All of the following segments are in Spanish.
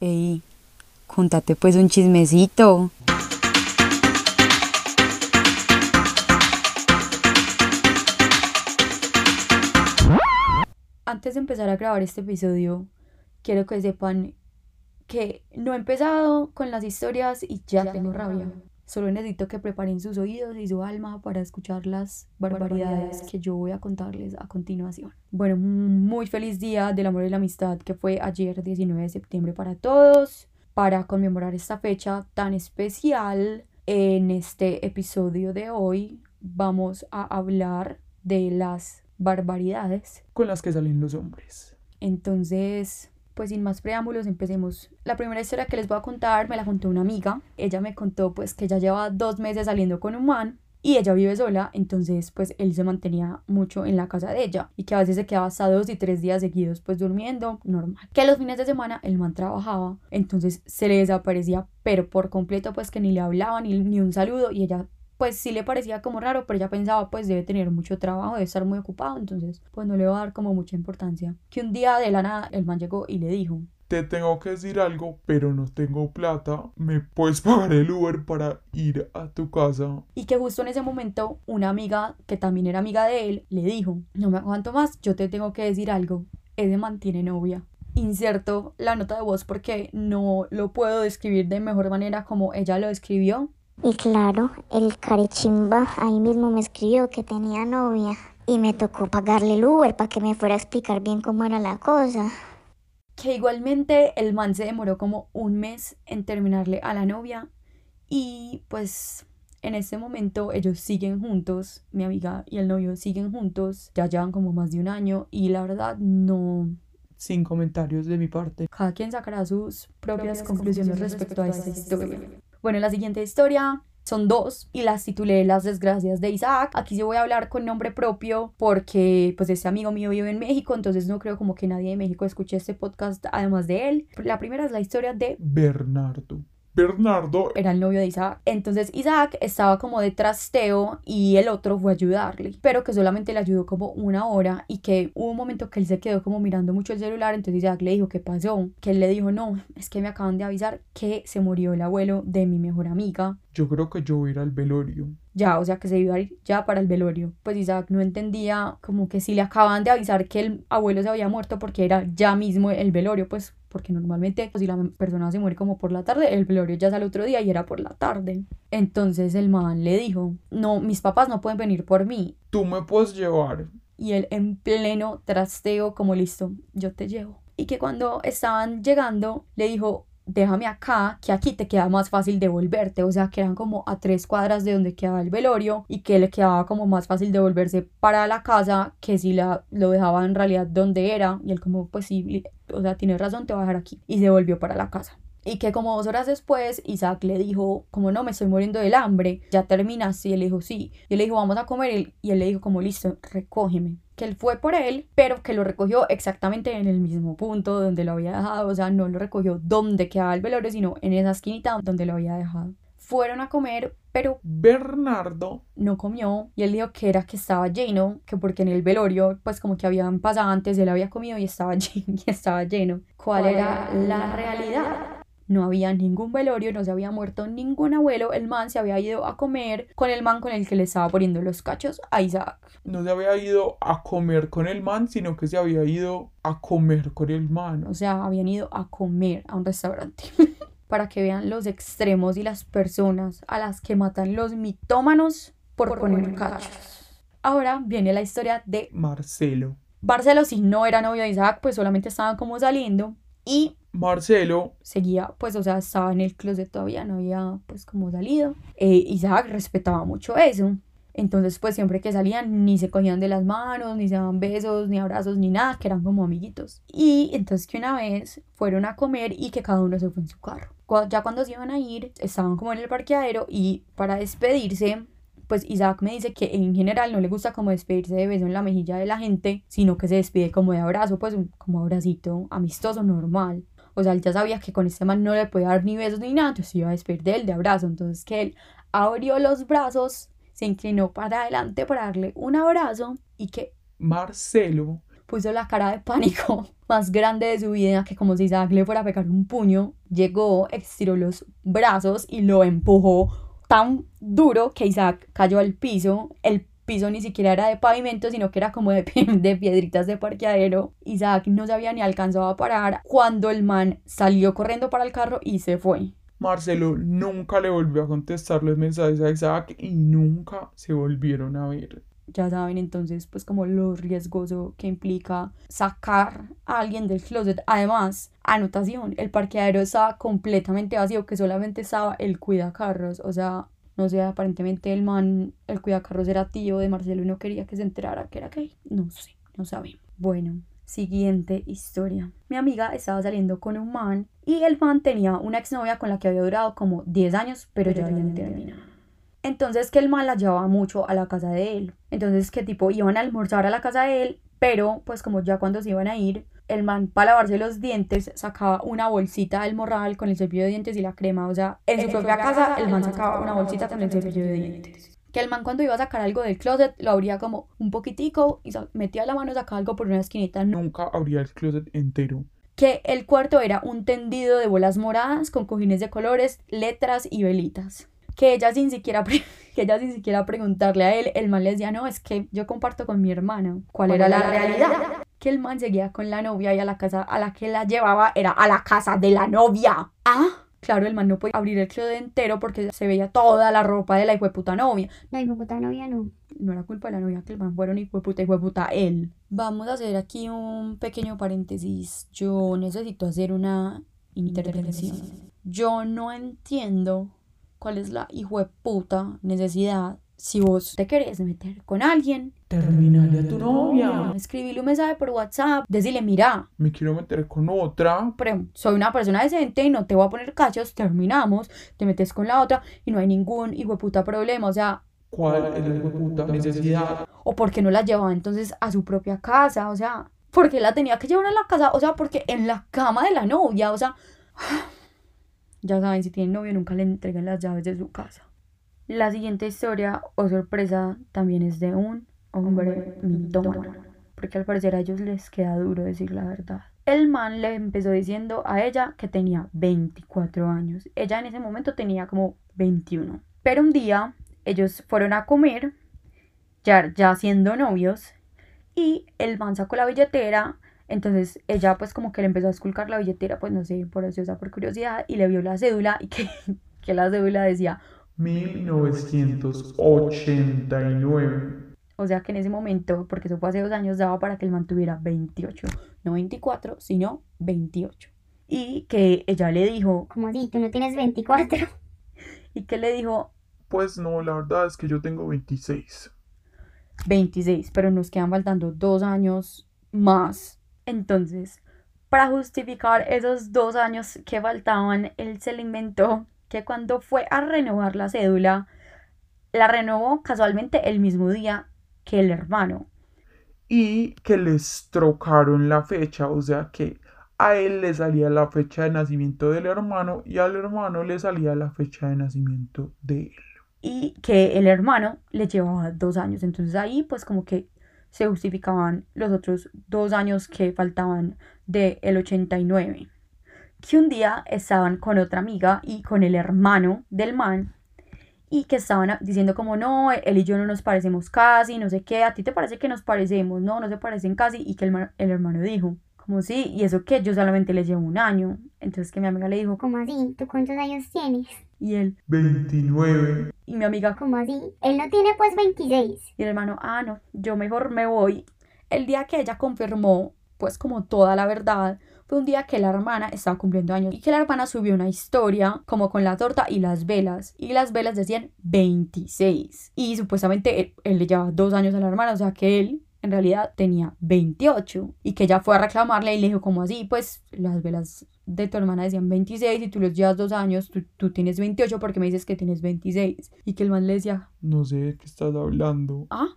Ey, contate pues un chismecito. Antes de empezar a grabar este episodio, quiero que sepan que no he empezado con las historias y ya, tengo rabia. Solo necesito que preparen sus oídos y su alma para escuchar las barbaridades que yo voy a contarles a continuación. Bueno, muy feliz día del amor y la amistad que fue ayer 19 de septiembre para todos. Para conmemorar esta fecha tan especial, en este episodio de hoy vamos a hablar de las barbaridades con las que salen los hombres. Entonces, pues sin más preámbulos, empecemos. La primera historia que les voy a contar me la contó una amiga. Ella me contó pues que ya lleva dos meses saliendo con un man y ella vive sola, entonces pues él se mantenía mucho en la casa de ella y que a veces se quedaba hasta dos y tres días seguidos pues durmiendo, normal. Que los fines de semana el man trabajaba, entonces se le desaparecía pero por completo pues que ni le hablaba ni, ni un saludo y ella pues sí le parecía como raro, pero ella pensaba pues debe tener mucho trabajo, debe estar muy ocupado, entonces pues no le va a dar como mucha importancia. Que un día de la nada el man llegó y le dijo, te tengo que decir algo, pero no tengo plata. ¿Me puedes pagar el Uber para ir a tu casa? Y que justo en ese momento una amiga, que también era amiga de él, le dijo, no me aguanto más, yo te tengo que decir algo. Ese man tiene novia. Inserto la nota de voz porque no lo puedo describir de mejor manera como ella lo escribió. Y claro, el carechimba ahí mismo me escribió que tenía novia y me tocó pagarle el Uber para que me fuera a explicar bien cómo era la cosa. Que igualmente el man se demoró como un mes en terminarle a la novia y pues en este momento ellos siguen juntos, mi amiga y el novio siguen juntos, ya llevan como más de un año y la verdad no... Sin comentarios de mi parte. Cada quien sacará sus propias, conclusiones, respecto, a esta historia. Bueno, la siguiente historia son dos y las titulé Las desgracias de Isaac. Aquí sí voy a hablar con nombre propio porque pues este amigo mío vive en México, entonces no creo como que nadie de México escuche este podcast además de él. La primera es la historia de Bernardo. Bernardo era el novio de Isaac. Entonces Isaac estaba como de trasteo y el otro fue a ayudarle, pero que solamente le ayudó como una hora y que hubo un momento que él se quedó como mirando mucho el celular, entonces Isaac le dijo, ¿qué pasó? Que él le dijo, no, es que me acaban de avisar que se murió el abuelo de mi mejor amiga. Yo creo que yo voy a ir al velorio. Ya, o sea que se iba a ir ya para el velorio. Pues Isaac no entendía como que si le acaban de avisar que el abuelo se había muerto porque era ya mismo el velorio, pues porque normalmente pues, si la persona se muere como por la tarde, el velorio ya es al otro día y era por la tarde. Entonces el man le dijo, no, mis papás no pueden venir por mí. Tú me puedes llevar. Y él en pleno trasteo como listo, yo te llevo. Y que cuando estaban llegando le dijo, déjame acá, que aquí te queda más fácil devolverte. O sea, que eran como a tres cuadras de donde quedaba el velorio y que le quedaba como más fácil devolverse para la casa que si la, lo dejaba en realidad donde era. Y él como, pues sí, o sea, tienes razón, te voy a dejar aquí. Y se volvió para la casa. Y que como dos horas después, Isaac le dijo, como no, me estoy muriendo del hambre, ya terminas. Y él le dijo, sí. Y él le dijo, vamos a comer. Y él le dijo, como listo, recógeme que él fue por él, pero que lo recogió exactamente en el mismo punto donde lo había dejado, o sea, no lo recogió donde quedaba el velorio, sino en esa esquinita donde lo había dejado. Fueron a comer, pero Bernardo no comió y él dijo que era que estaba lleno, que porque en el velorio, pues como que habían pasado antes, él había comido y estaba lleno. Y estaba lleno. ¿Cuál, era la realidad? No había ningún velorio, no se había muerto ningún abuelo, el man se había ido a comer con el man con el que le estaba poniendo los cachos a Isaac. No se había ido a comer con el man, sino que se había ido a comer con el man. O sea, habían ido a comer a un restaurante. Para que vean los extremos y las personas a las que matan los mitómanos por, poner cachos. Ahora viene la historia de Marcelo. Marcelo, si no era novio de Isaac, pues solamente estaban como saliendo. Y Marcelo seguía, pues, o sea, estaba en el closet todavía, no había, pues, como salido. Eh, Isaac respetaba mucho eso. Entonces, pues, siempre que salían, ni se cogían de las manos, ni se daban besos, ni abrazos, ni nada, que eran como amiguitos. Y entonces que una vez fueron a comer y que cada uno se fue en su carro. Ya cuando se iban a ir, estaban como en el parqueadero y para despedirse, pues Isaac me dice que en general no le gusta como despedirse de beso en la mejilla de la gente, sino que se despide como de abrazo, pues como abracito amistoso, normal. O sea, él ya sabía que con este man no le podía dar ni besos ni nada, entonces iba a despedir de él de abrazo. Entonces que él abrió los brazos, se inclinó para adelante para darle un abrazo y que Marcelo puso la cara de pánico más grande de su vida, que como si Isaac le fuera a pegar un puño, llegó, estiró los brazos y lo empujó tan duro que Isaac cayó al piso. El piso ni siquiera era de pavimento, sino que era como de, piedritas de parqueadero. Isaac no se había ni alcanzado a parar cuando el man salió corriendo para el carro y se fue. Marcelo nunca le volvió a contestar los mensajes a Isaac y nunca se volvieron a ver. Ya saben entonces pues como lo riesgoso que implica sacar a alguien del closet. Además, anotación, el parqueadero estaba completamente vacío, que solamente estaba el cuidacarros. O sea, no sé, aparentemente el man, el cuidacarros era tío de Marcelo y no quería que se enterara que era gay. No sé, no sabemos. Bueno, Siguiente historia. Mi amiga estaba saliendo con un man y el man tenía una exnovia con la que había durado como 10 años, pero, ya habían terminado. Entonces que el man la llevaba mucho a la casa de él. Entonces que tipo iban a almorzar a la casa de él, pero pues como ya cuando se iban a ir, el man para lavarse los dientes sacaba una bolsita del morral con el cepillo de dientes y la crema. O sea, en, su propia casa el man sacaba una bolsita con el cepillo de dientes que el man cuando iba a sacar algo del closet lo abría como un poquitico y metía la mano y sacaba algo por una esquinita. Nunca abría el closet entero. Que el cuarto era un tendido de bolas moradas con cojines de colores, letras y velitas. Que ella sin siquiera, que ella sin siquiera preguntarle a él, el man le decía, no, es que yo comparto con mi hermano. ¿Cuál, era la, realidad? Que el man seguía con la novia y a la casa a la que la llevaba era a la casa de la novia. Ah Claro, el man no podía abrir el closet entero porque se veía toda la ropa de la puta novia. La puta novia no. No era culpa de la novia que el man fueron hijueputa, puta él. Vamos a hacer aquí un pequeño paréntesis. Yo necesito hacer una intervención. Yo no entiendo cuál es la puta necesidad si vos te querés meter con alguien, terminale a tu novia. Escribile un mensaje por WhatsApp, decirle, mira, me quiero meter con otra. Pero soy una persona decente y no te voy a poner cachos, terminamos, te metes con la otra y no hay ningún hijo de puta problema, o sea. ¿Cuál es la puta necesidad? O porque no la llevaba entonces a su propia casa, o sea, porque la tenía que llevar a la casa, o sea, porque en la cama de la novia, o sea. Ya saben, si tienen novio nunca le entreguen las llaves de su casa. La siguiente historia o sorpresa también es de un hombre mitómano, porque al parecer a ellos les queda duro decir la verdad. El man le empezó diciendo a ella que tenía 24 años. Ella en ese momento tenía como 21. Pero un día ellos fueron a comer, ya, ya siendo novios, y el man sacó la billetera. Entonces ella pues como que le empezó a esculcar la billetera, pues no sé, por ansiosa, por curiosidad, y le vio la cédula y que, que la cédula decía 1989. O sea que en ese momento, porque eso fue hace dos años, daba para que él mantuviera 28. No 24, sino 28. Y que ella le dijo... ¿Cómo así? ¿Tú no tienes 24? Y que le dijo... Pues no, la verdad es que yo tengo 26. 26, pero nos quedan faltando dos años más. Entonces, para justificar esos dos años que faltaban, él se le inventó que cuando fue a renovar la cédula, la renovó casualmente el mismo día que el hermano. Y que les trocaron la fecha, o sea que a él le salía la fecha de nacimiento del hermano y al hermano le salía la fecha de nacimiento de él. Y que el hermano le llevaba dos años, entonces ahí pues como que se justificaban los otros dos años que faltaban del el 89 que un día estaban con otra amiga y con el hermano del man y que estaban diciendo como no, él y yo no nos parecemos casi, no sé qué, a ti te parece que nos parecemos, no, no se parecen casi y que el, el hermano dijo, como sí, y eso que yo solamente les llevo un año, entonces que mi amiga le dijo, ¿cómo así? ¿Tú cuántos años tienes? Y él, 29. Y mi amiga, ¿cómo así? Él no tiene pues 26. Y el hermano, ah, no, yo mejor me voy. El día que ella confirmó, pues como toda la verdad, fue un día que la hermana estaba cumpliendo años y que la hermana subió una historia como con la torta y las velas y las velas decían 26 y supuestamente él, le llevaba dos años a la hermana, o sea que él en realidad tenía 28 y que ella fue a reclamarle y le dijo como así, pues las velas de tu hermana decían 26 y tú los llevas dos años, tú, tú, tienes 28 porque me dices que tienes 26 y que el man le decía, no sé de qué estás hablando. Ah, ah,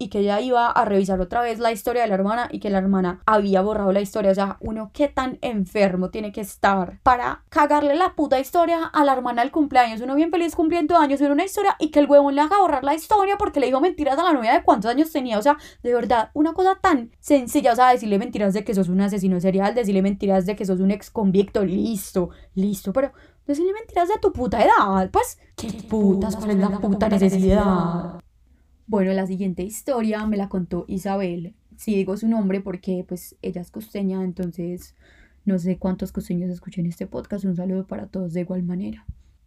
y que ella iba a revisar otra vez la historia de la hermana y que la hermana había borrado la historia. O sea, uno qué tan enfermo tiene que estar para cagarle la puta historia a la hermana del cumpleaños. Uno bien feliz cumpliendo años, ver una historia y que el huevón le haga borrar la historia porque le dijo mentiras a la novia de cuántos años tenía. O sea, de verdad, una cosa tan sencilla. O sea, decirle mentiras de que sos un asesino serial, decirle mentiras de que sos un ex convicto, listo, listo, pero decirle mentiras de tu puta edad, pues, ¿qué putas? ¿Cuál es la puta necesidad? Bueno, la siguiente historia me la contó Isabel. Sí digo su nombre porque pues ella es costeña, entonces no sé cuántos costeños escuchen este podcast. Un saludo para todos de igual manera.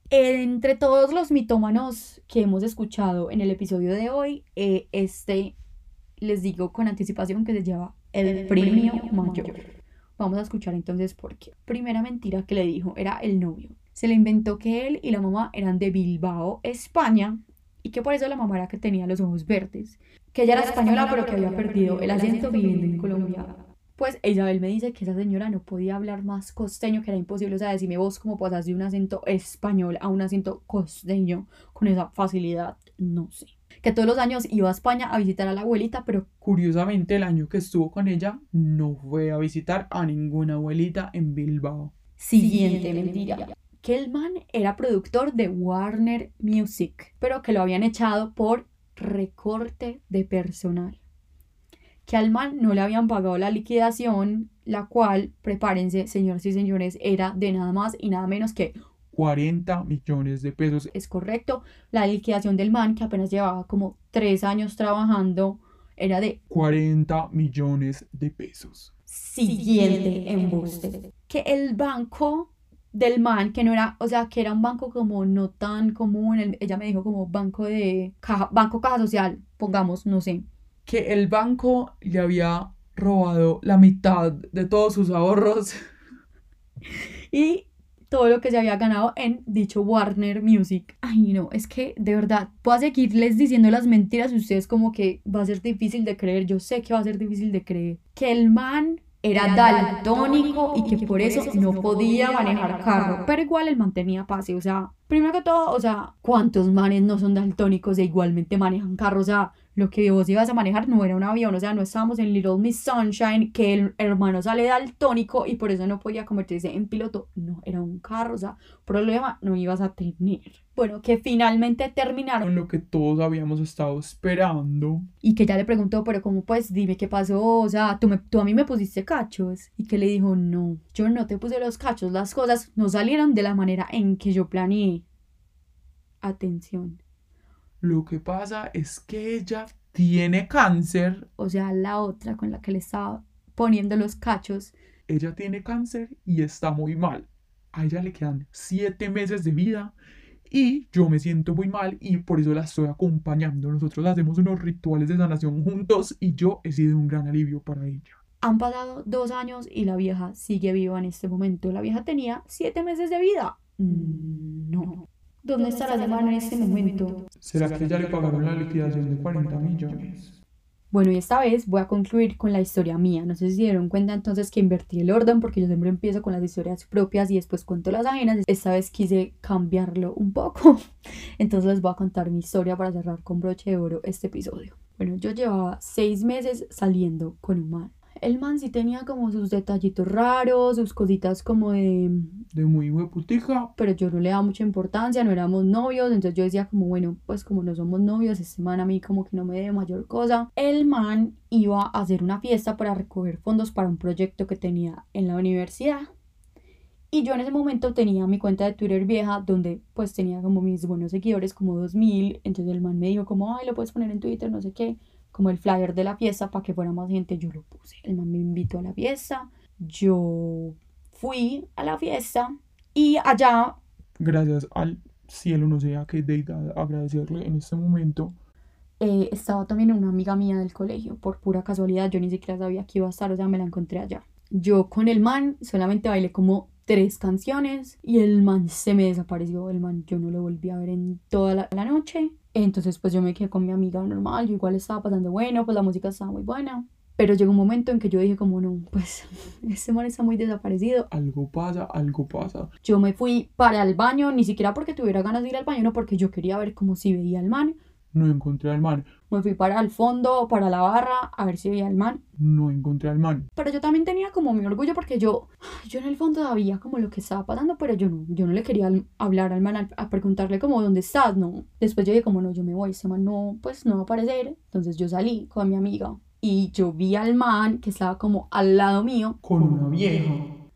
Entre todos los mitómanos que hemos escuchado en el episodio de hoy, eh, este les digo con anticipación que se llama el premio mayor. Vamos a escuchar entonces por qué. Primera mentira que le dijo era el novio. Se le inventó que él y la mamá eran de Bilbao, España, y que por eso la mamá era que tenía los ojos verdes. Que ella era española, pero que había perdido el acento viviendo en Colombia. Pues Isabel me dice que esa señora no podía hablar más costeño, que era imposible. O sea, decime vos cómo pasas de un acento español a un acento costeño con esa facilidad. No sé. Que todos los años iba a España a visitar a la abuelita, pero Curiosamente, el año que estuvo con ella, no fue a visitar a ninguna abuelita en Bilbao. Siguiente mentira. Que el man era productor de Warner Music, pero que lo habían echado por recorte de personal. Que al man no le habían pagado la liquidación, la cual, prepárense, señoras y señores, era de nada más y nada menos que 40 millones de pesos. es correcto, la liquidación del man, que apenas llevaba como tres años trabajando, era de 40 millones de pesos. siguiente embuste. Que el banco del man, que no era, o sea, que era un banco como no tan común, él- ella me dijo como banco de caja, banco caja social, pongamos, no sé. Que el banco le había robado la mitad de todos sus ahorros. Y todo lo que se había ganado en dicho Warner Music. Ay, no, es que de verdad, puedo seguirles diciendo las mentiras y ustedes como que va a ser difícil de creer, yo sé que va a ser difícil de creer. Que el man era daltónico y que por eso no podía manejar carro, pero igual él mantenía pase, o sea, primero que todo, o sea, ¿cuántos manes no son daltónicos e igualmente manejan carro? O sea, lo que vos ibas a manejar no era un avión, o sea, no estábamos en Little Miss Sunshine, que el hermano sale daltónico y por eso no podía convertirse en piloto, no, era un carro, o sea, problema no ibas a tener. Bueno, que finalmente terminaron Con lo que todos habíamos estado esperando. y que ya le preguntó, pero ¿cómo pues? Dime qué pasó, o sea, tú, me, tú a mí me pusiste cachos. Y que le dijo, no, yo no te puse los cachos, las cosas no salieron de la manera en que yo planeé. Atención. Lo que pasa es que ella tiene cáncer. O sea, la otra con la que le estaba poniendo los cachos. Ella tiene cáncer y está muy mal. A ella le quedan siete meses de vida y yo me siento muy mal y por eso la estoy acompañando. Nosotros hacemos unos rituales de sanación juntos y yo he sido un gran alivio para ella. Han pasado dos años y la vieja sigue viva en este momento. La vieja tenía siete meses de vida. Mm, No. ¿Dónde está la semana en este momento? ¿Será que ya le pagaron la liquidación de 40 millones? Bueno, y esta vez voy a concluir con la historia mía. No sé si se dieron cuenta entonces que invertí el orden porque yo siempre empiezo con las historias propias y después cuento las ajenas. Esta vez quise cambiarlo un poco. Entonces les voy a contar mi historia para cerrar con broche de oro este episodio. Bueno, yo llevaba seis meses saliendo con un man. El man sí tenía como sus detallitos raros, sus cositas como de De muy hueputica. pero yo no le daba mucha importancia, no éramos novios, entonces yo decía como, bueno, pues como no somos novios, este man a mí como que no me debe mayor cosa. El man iba a hacer una fiesta para recoger fondos para un proyecto que tenía en la universidad. Y yo en ese momento tenía mi cuenta de Twitter vieja donde pues tenía como mis buenos seguidores, como 2000. Entonces el man me dijo como, ay, lo puedes poner en Twitter, no sé qué, como el flyer de la fiesta para que fuera más gente. Yo lo puse. El man me invitó a la fiesta. Yo fui a la fiesta y allá Gracias al cielo, no sé a qué deidad agradecerle en este momento. eh, estaba también una amiga mía del colegio, por pura casualidad, yo ni siquiera sabía que iba a estar, o sea, me la encontré allá. Yo con el man solamente bailé como tres canciones y el man se me desapareció, el man yo no lo volví a ver en toda la, la noche. Entonces pues yo me quedé con mi amiga normal, yo igual estaba pasando bueno, pues la música estaba muy buena. Pero llegó un momento en que yo dije como no, pues este man está muy desaparecido. Algo pasa, algo pasa. Yo me fui para el baño, ni siquiera porque tuviera ganas de ir al baño, no porque yo quería ver cómo si veía al man. No encontré al man. Me fui para el fondo, para la barra, a ver si veía al man. No encontré al man. Pero yo también tenía como mi orgullo porque yo, yo en el fondo sabía como lo que estaba pasando, pero yo no, yo no le quería hablar al man, a, a preguntarle como dónde estás, no. Después yo dije como no, yo me voy, ese man no, pues no va a aparecer. Entonces yo salí con mi amiga y yo vi al man que estaba como al lado mío, Con una vieja.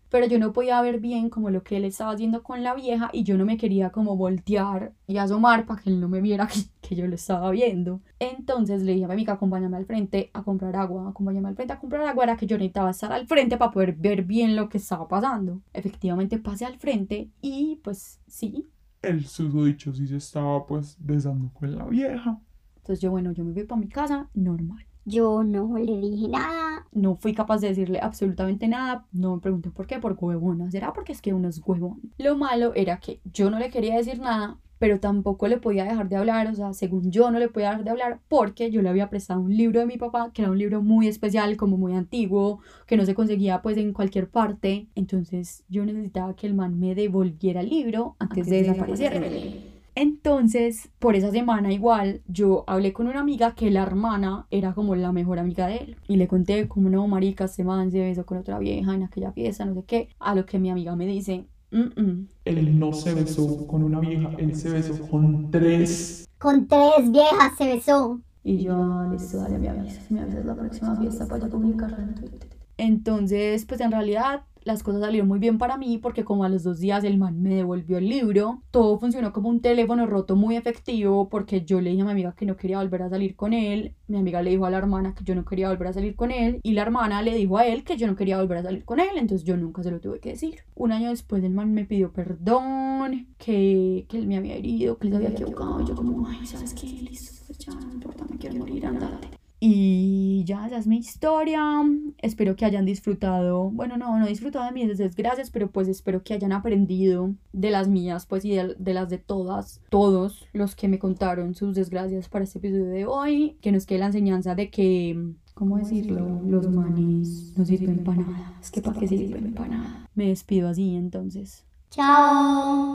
Pero yo no podía ver bien como lo que él estaba haciendo con la vieja y yo no me quería como voltear y asomar para que él no me viera que, que yo lo estaba viendo. Entonces le dije a mi amiga, acompáñame al frente a comprar agua, acompáñame al frente a comprar agua, era que yo necesitaba estar al frente para poder ver bien lo que estaba pasando. Efectivamente pasé al frente y pues sí. El susodicho sí se estaba pues besando con la vieja. Entonces yo bueno, yo me fui para mi casa normal. Yo no le dije nada. No fui capaz de decirle absolutamente nada. No me pregunté por qué, por huevona. ¿Será porque es que uno es huevón? Lo malo era que yo no le quería decir nada, pero tampoco le podía dejar de hablar. O sea, según yo no le podía dejar de hablar porque yo le había prestado un libro de mi papá, que era un libro muy especial, como muy antiguo, que no se conseguía pues en cualquier parte. Entonces yo necesitaba que el man me devolviera el libro antes, de desaparecer. Entonces, por esa semana igual, yo hablé con una amiga que la hermana era como la mejor amiga de él. Y le conté como, no, marica, este man se besó con otra vieja en aquella fiesta, no sé qué. A lo que mi amiga me dice, "Mm, mm". Él no se besó con una vieja, él se besó con tres. Con tres viejas se besó. Y yo, ah, listo, dale, me avisas, me avisas la próxima fiesta para yo publicarla en Twitter. Entonces, pues en realidad las cosas salieron muy bien para mí porque como a los dos días el man me devolvió el libro, todo funcionó como un teléfono roto muy efectivo porque yo le dije a mi amiga que no quería volver a salir con él, mi amiga le dijo a la hermana que yo no quería volver a salir con él y la hermana le dijo a él que yo no quería volver a salir con él, entonces yo nunca se lo tuve que decir. Un año después el man me pidió perdón, que, que él me había herido, que él se había equivocado y yo como, ay, ¿sabes qué? Listo, pues ya no importa, me quiero morir, andate. Y ya, esa es mi historia. Espero que hayan disfrutado. Bueno, no, no he disfrutado de mis desgracias, pero pues espero que hayan aprendido de las mías, pues y de, de las de todas, todos los que me contaron sus desgracias para este episodio de hoy. Que nos quede la enseñanza de que, ¿cómo decirlo? Los manes no sirven para nada. Es que para qué sirven para nada. Me despido así entonces. Chao.